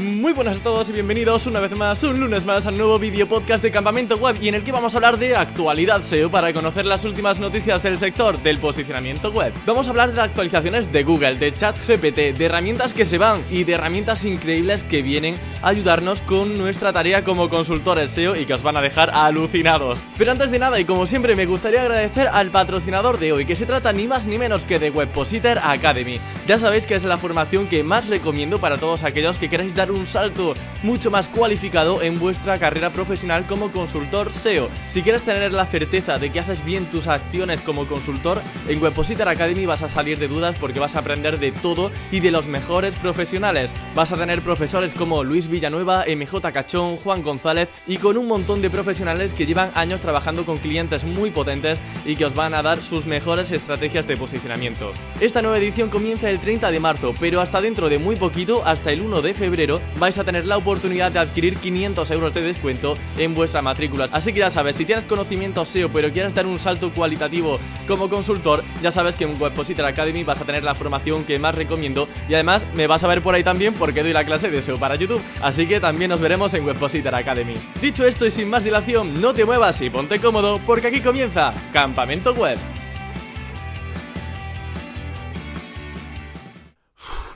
Muy buenas a todos y bienvenidos una vez más, un lunes más al nuevo vídeo podcast de Campamento Web y en el que vamos a hablar de actualidad SEO para conocer las últimas noticias del sector del posicionamiento web. Vamos a hablar de actualizaciones de Google, de ChatGPT, de herramientas que se van y de herramientas increíbles que vienen a ayudarnos con nuestra tarea como consultores SEO y que os van a dejar alucinados. Pero antes de nada y como siempre me gustaría agradecer al patrocinador de hoy que se trata ni más ni menos que de Webpositor Academy. Ya sabéis que es la formación que más recomiendo para todos aquellos que queráis dar un salto mucho más cualificado en vuestra carrera profesional como consultor SEO. Si quieres tener la certeza de que haces bien tus acciones como consultor, en Webpositor Academy vas a salir de dudas porque vas a aprender de todo y de los mejores profesionales. Vas a tener profesores como Luis Villanueva, MJ Cachón, Juan González y con un montón de profesionales que llevan años trabajando con clientes muy potentes y que os van a dar sus mejores estrategias de posicionamiento. Esta nueva edición comienza el 30 de marzo, pero hasta dentro de muy poquito, hasta el 1 de febrero, vais a tener la oportunidad de adquirir 500 euros de descuento en vuestra matrícula. Así que ya sabes, si tienes conocimiento SEO pero quieres dar un salto cualitativo como consultor, ya sabes que en Webpositor Academy vas a tener la formación que más recomiendo y además me vas a ver por ahí también porque doy la clase de SEO para YouTube. Así que también nos veremos en Webpositor Academy. Dicho esto y sin más dilación, no te muevas y ponte cómodo porque aquí comienza Campamento Web.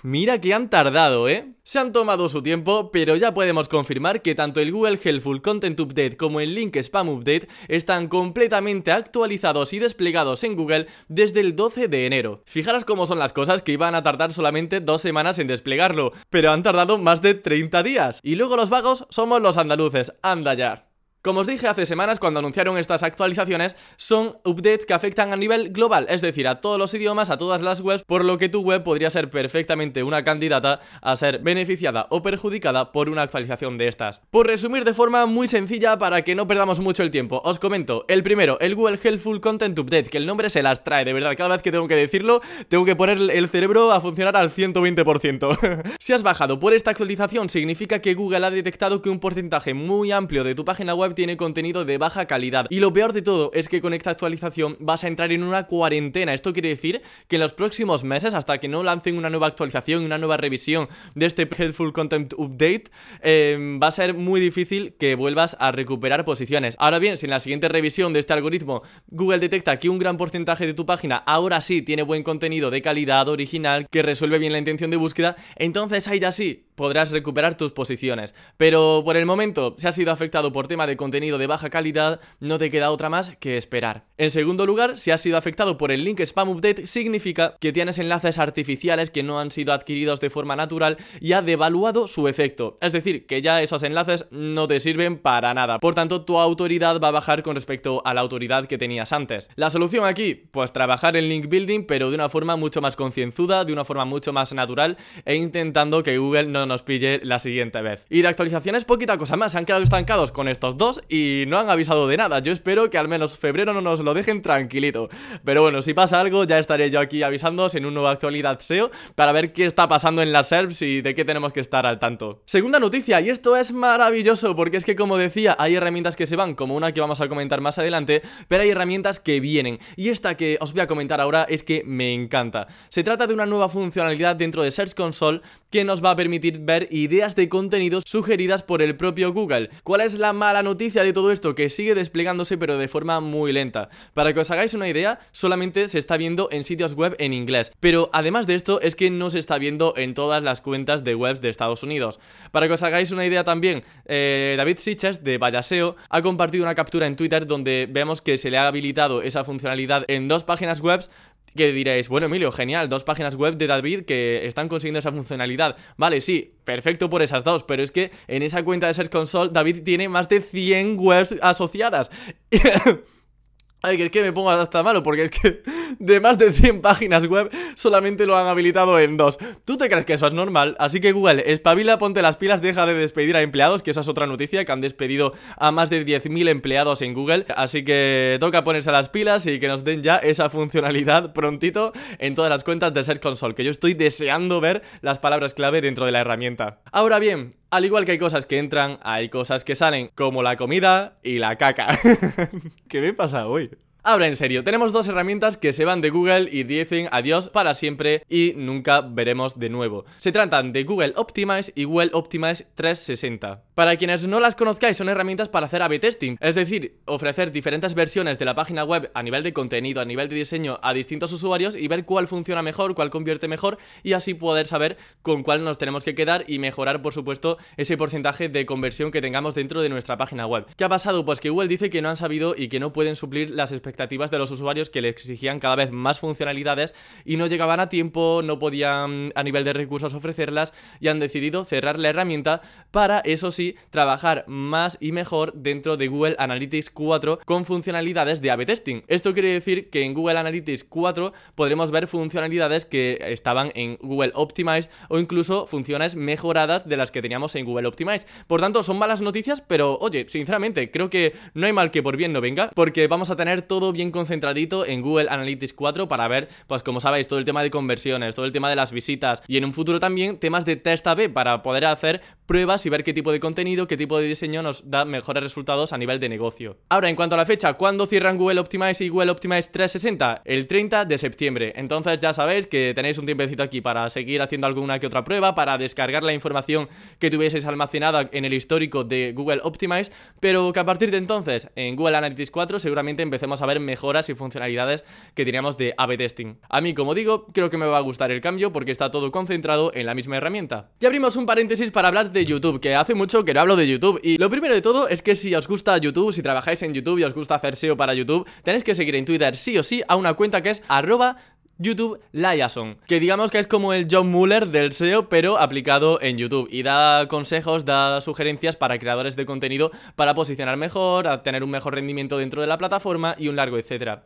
Mira que han tardado, ¿eh? Se han tomado su tiempo, pero ya podemos confirmar que tanto el Google Helpful Content Update como el Link Spam Update están completamente actualizados y desplegados en Google desde el 12 de enero. Fijaros cómo son las cosas que iban a tardar solamente dos semanas en desplegarlo, pero han tardado más de 30 días. Y luego los vagos somos los andaluces, anda ya. Como os dije hace semanas cuando anunciaron estas actualizaciones, son updates que afectan a nivel global, es decir, a todos los idiomas, a todas las webs, por lo que tu web podría ser perfectamente una candidata a ser beneficiada o perjudicada por una actualización de estas. Por resumir de forma muy sencilla para que no perdamos mucho el tiempo, os comento, el primero, el Google Helpful Content Update, que el nombre se las trae, de verdad, cada vez que tengo que decirlo, tengo que poner el cerebro a funcionar al 120%. si has bajado por esta actualización, significa que Google ha detectado que un porcentaje muy amplio de tu página web tiene contenido de baja calidad. Y lo peor de todo es que con esta actualización vas a entrar en una cuarentena. Esto quiere decir que en los próximos meses, hasta que no lancen una nueva actualización una nueva revisión de este Helpful Content Update, em, va a ser muy difícil que vuelvas a recuperar posiciones. Ahora bien, si en la siguiente revisión de este algoritmo Google detecta que un gran porcentaje de tu página ahora sí tiene buen contenido de calidad original, que resuelve bien la intención de búsqueda, entonces ahí ya sí podrás recuperar tus posiciones. Pero por el momento, si has sido afectado por tema de contenido de baja calidad, no te queda otra más que esperar. En segundo lugar, si has sido afectado por el link spam update, significa que tienes enlaces artificiales que no han sido adquiridos de forma natural y ha devaluado su efecto. Es decir, que ya esos enlaces no te sirven para nada. Por tanto, tu autoridad va a bajar con respecto a la autoridad que tenías antes. La solución aquí, pues trabajar en link building, pero de una forma mucho más concienzuda, de una forma mucho más natural e intentando que Google no nos pille la siguiente vez. Y de actualizaciones poquita cosa más, se han quedado estancados con estos dos y no han avisado de nada. Yo espero que al menos febrero no nos lo dejen tranquilito. Pero bueno, si pasa algo ya estaré yo aquí avisándoos en una nueva actualidad SEO para ver qué está pasando en las SERPs y de qué tenemos que estar al tanto. Segunda noticia, y esto es maravilloso porque es que como decía, hay herramientas que se van, como una que vamos a comentar más adelante, pero hay herramientas que vienen. Y esta que os voy a comentar ahora es que me encanta. Se trata de una nueva funcionalidad dentro de Search Console que nos va a permitir ver ideas de contenidos sugeridas por el propio Google. ¿Cuál es la mala noticia de todo esto? Que sigue desplegándose pero de forma muy lenta. Para que os hagáis una idea, solamente se está viendo en sitios web en inglés. Pero además de esto es que no se está viendo en todas las cuentas de webs de Estados Unidos. Para que os hagáis una idea también, eh, David Siches de Vallaseo ha compartido una captura en Twitter donde vemos que se le ha habilitado esa funcionalidad en dos páginas web que diréis, bueno Emilio, genial, dos páginas web de David que están consiguiendo esa funcionalidad. Vale, sí, perfecto por esas dos, pero es que en esa cuenta de Search Console David tiene más de 100 webs asociadas. Ay, que es que me pongo hasta malo, porque es que de más de 100 páginas web solamente lo han habilitado en dos. ¿Tú te crees que eso es normal? Así que Google, espabila, ponte las pilas, deja de despedir a empleados, que esa es otra noticia, que han despedido a más de 10.000 empleados en Google. Así que toca ponerse las pilas y que nos den ya esa funcionalidad prontito en todas las cuentas de Search Console, que yo estoy deseando ver las palabras clave dentro de la herramienta. Ahora bien, al igual que hay cosas que entran, hay cosas que salen, como la comida y la caca. ¿Qué me pasa hoy? Ahora en serio, tenemos dos herramientas que se van de Google y dicen adiós para siempre y nunca veremos de nuevo. Se tratan de Google Optimize y Google Optimize 360. Para quienes no las conozcáis, son herramientas para hacer A-B testing, es decir, ofrecer diferentes versiones de la página web a nivel de contenido, a nivel de diseño a distintos usuarios y ver cuál funciona mejor, cuál convierte mejor y así poder saber con cuál nos tenemos que quedar y mejorar, por supuesto, ese porcentaje de conversión que tengamos dentro de nuestra página web. ¿Qué ha pasado? Pues que Google dice que no han sabido y que no pueden suplir las expectativas de los usuarios que le exigían cada vez más funcionalidades y no llegaban a tiempo, no podían a nivel de recursos ofrecerlas y han decidido cerrar la herramienta para, eso trabajar más y mejor dentro de Google Analytics 4 con funcionalidades de A-B testing. Esto quiere decir que en Google Analytics 4 podremos ver funcionalidades que estaban en Google Optimize o incluso funciones mejoradas de las que teníamos en Google Optimize. Por tanto, son malas noticias, pero oye, sinceramente, creo que no hay mal que por bien no venga, porque vamos a tener todo bien concentradito en Google Analytics 4 para ver, pues como sabéis, todo el tema de conversiones, todo el tema de las visitas y en un futuro también temas de test A-B para poder hacer pruebas y ver qué tipo de contenido, qué tipo de diseño nos da mejores resultados a nivel de negocio. Ahora, en cuanto a la fecha, ¿cuándo cierran Google Optimize y Google Optimize 360? El 30 de septiembre. Entonces ya sabéis que tenéis un tiempecito aquí para seguir haciendo alguna que otra prueba, para descargar la información que tuvieseis almacenada en el histórico de Google Optimize, pero que a partir de entonces en Google Analytics 4 seguramente empecemos a ver mejoras y funcionalidades que teníamos de A-B testing. A mí, como digo, creo que me va a gustar el cambio porque está todo concentrado en la misma herramienta. Y abrimos un paréntesis para hablar de YouTube, que hace mucho que no hablo de YouTube. Y lo primero de todo es que si os gusta YouTube, si trabajáis en YouTube y os gusta hacer SEO para YouTube, tenéis que seguir en Twitter sí o sí a una cuenta que es arroba YouTube Liason, que digamos que es como el John Muller del SEO, pero aplicado en YouTube y da consejos, da sugerencias para creadores de contenido para posicionar mejor, a tener un mejor rendimiento dentro de la plataforma y un largo etcétera.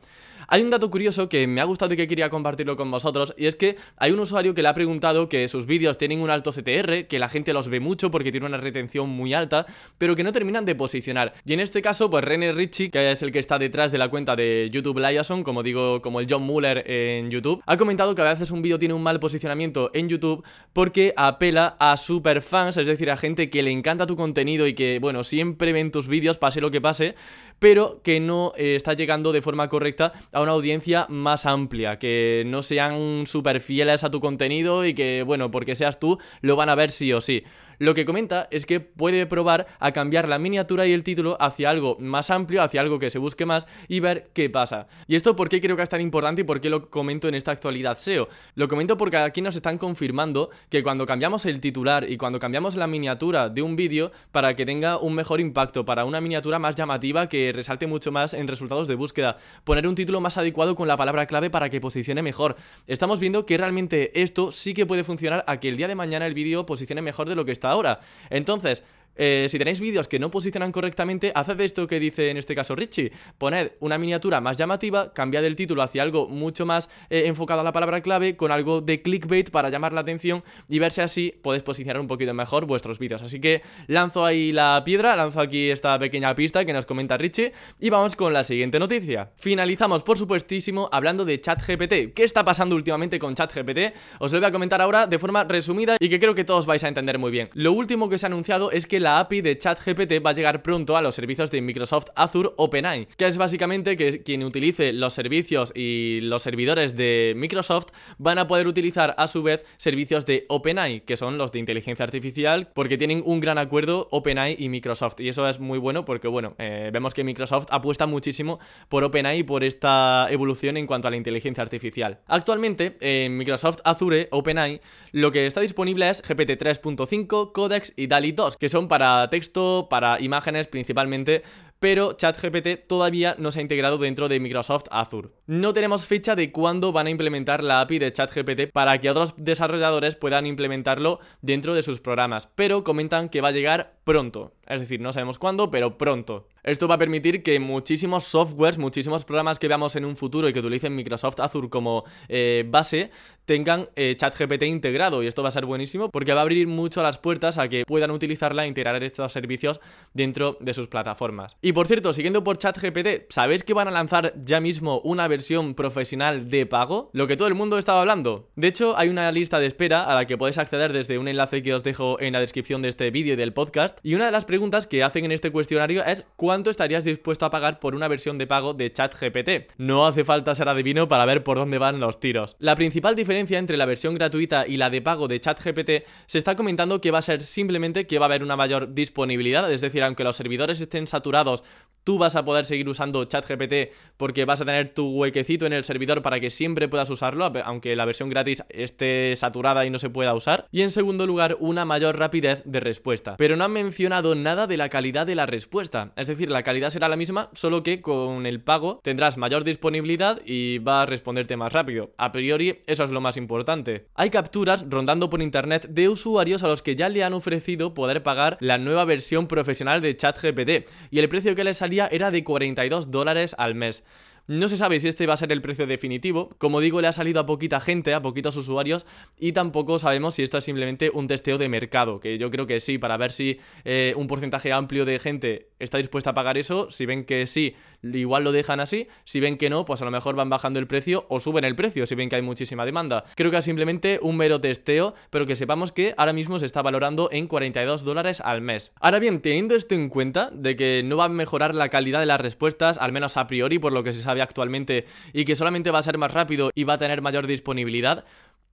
Hay un dato curioso que me ha gustado y que quería compartirlo con vosotros, y es que hay un usuario que le ha preguntado que sus vídeos tienen un alto CTR, que la gente los ve mucho porque tiene una retención muy alta, pero que no terminan de posicionar. Y en este caso, pues René Ritchie, que es el que está detrás de la cuenta de YouTube Liason, como digo, como el John Muller en YouTube, ha comentado que a veces un vídeo tiene un mal posicionamiento en YouTube porque apela a superfans, es decir, a gente que le encanta tu contenido y que, bueno, siempre ven tus vídeos, pase lo que pase, pero que no eh, está llegando de forma correcta una audiencia más amplia, que no sean súper fieles a tu contenido y que, bueno, porque seas tú, lo van a ver sí o sí. Lo que comenta es que puede probar a cambiar la miniatura y el título hacia algo más amplio, hacia algo que se busque más y ver qué pasa. Y esto por qué creo que es tan importante y por qué lo comento en esta actualidad SEO. Lo comento porque aquí nos están confirmando que cuando cambiamos el titular y cuando cambiamos la miniatura de un vídeo para que tenga un mejor impacto, para una miniatura más llamativa que resalte mucho más en resultados de búsqueda, poner un título más adecuado con la palabra clave para que posicione mejor. Estamos viendo que realmente esto sí que puede funcionar a que el día de mañana el vídeo posicione mejor de lo que está ahora. Entonces, eh, si tenéis vídeos que no posicionan correctamente, haced esto que dice en este caso Richie. Poned una miniatura más llamativa, cambiad el título hacia algo mucho más eh, enfocado a la palabra clave, con algo de clickbait para llamar la atención y ver si así podéis posicionar un poquito mejor vuestros vídeos. Así que lanzo ahí la piedra, lanzo aquí esta pequeña pista que nos comenta Richie y vamos con la siguiente noticia. Finalizamos, por supuestísimo, hablando de ChatGPT. ¿Qué está pasando últimamente con ChatGPT? Os lo voy a comentar ahora de forma resumida y que creo que todos vais a entender muy bien. Lo último que se ha anunciado es que la la API de ChatGPT va a llegar pronto a los servicios de Microsoft Azure OpenAI, que es básicamente que quien utilice los servicios y los servidores de Microsoft van a poder utilizar a su vez servicios de OpenAI, que son los de inteligencia artificial, porque tienen un gran acuerdo OpenAI y Microsoft. Y eso es muy bueno porque, bueno, eh, vemos que Microsoft apuesta muchísimo por OpenAI y por esta evolución en cuanto a la inteligencia artificial. Actualmente, en Microsoft Azure OpenAI, lo que está disponible es GPT 3.5, Codex y DALI 2, que son para para texto, para imágenes principalmente, pero ChatGPT todavía no se ha integrado dentro de Microsoft Azure. No tenemos fecha de cuándo van a implementar la API de ChatGPT para que otros desarrolladores puedan implementarlo dentro de sus programas, pero comentan que va a llegar pronto. Es decir, no sabemos cuándo, pero pronto. Esto va a permitir que muchísimos softwares, muchísimos programas que veamos en un futuro y que utilicen Microsoft Azure como eh, base, tengan eh, ChatGPT integrado. Y esto va a ser buenísimo porque va a abrir mucho las puertas a que puedan utilizarla e integrar estos servicios dentro de sus plataformas. Y por cierto, siguiendo por ChatGPT, ¿sabéis que van a lanzar ya mismo una versión profesional de pago? Lo que todo el mundo estaba hablando. De hecho, hay una lista de espera a la que podéis acceder desde un enlace que os dejo en la descripción de este vídeo y del podcast, Y una de las preguntas que hacen en este cuestionario es ¿cuánto estarías dispuesto a pagar por una versión de pago de ChatGPT? No hace falta ser adivino para ver por dónde van los tiros. La principal diferencia entre la versión gratuita y la de pago de ChatGPT se está comentando que va a ser simplemente que va a haber una mayor disponibilidad, es decir, aunque los servidores estén saturados, tú vas a poder seguir usando ChatGPT porque vas a tener tu huequecito en el servidor para que siempre puedas usarlo, aunque la versión gratis esté saturada y no se pueda usar. Y en segundo lugar, una mayor rapidez de respuesta. Pero no han mencionado nada de la calidad de la respuesta. Es decir, la calidad será la misma, solo que con el pago tendrás mayor disponibilidad y va a responderte más rápido. A priori, eso es lo más importante. Hay capturas rondando por internet de usuarios a los que ya le han ofrecido poder pagar la nueva versión profesional de ChatGPT y el precio que les salía era de 42 dólares al mes. No se sabe si este va a ser el precio definitivo. Como digo, le ha salido a poquita gente, a poquitos usuarios, y tampoco sabemos si esto es simplemente un testeo de mercado, que yo creo que sí, para ver si eh, un porcentaje amplio de gente está dispuesta a pagar eso. Si ven que sí, igual lo dejan así. Si ven que no, pues a lo mejor van bajando el precio o suben el precio si ven que hay muchísima demanda. Creo que es simplemente un mero testeo, pero que sepamos que ahora mismo se está valorando en 42 dólares al mes. Ahora bien, teniendo esto en cuenta, de que no va a mejorar la calidad de las respuestas, al menos a priori, por lo que se sabe actualmente y que solamente va a ser más rápido y va a tener mayor disponibilidad,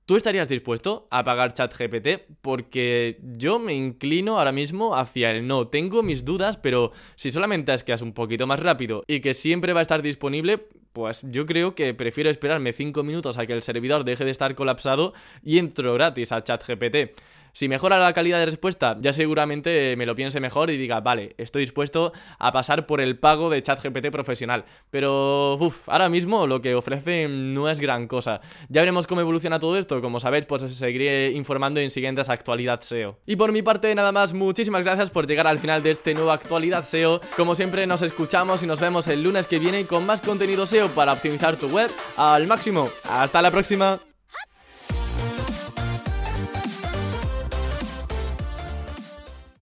¿Tú estarías dispuesto a pagar ChatGPT? Porque yo me inclino ahora mismo hacia el no. Tengo mis dudas, pero si solamente es que es un poquito más rápido y que siempre va a estar disponible, pues yo creo que prefiero esperarme 5 minutos a que el servidor deje de estar colapsado y entro gratis a ChatGPT. Si mejora la calidad de respuesta, ya seguramente me lo piense mejor y diga, vale, estoy dispuesto a pasar por el pago de ChatGPT profesional. Pero, uff, ahora mismo lo que ofrece no es gran cosa. Ya veremos cómo evoluciona todo esto. Como sabéis, pues seguiré informando en siguientes actualidad SEO. Y por mi parte, nada más, muchísimas gracias por llegar al final de este nuevo actualidad SEO. Como siempre, nos escuchamos y nos vemos el lunes que viene con más contenido SEO para optimizar tu web al máximo. Hasta la próxima.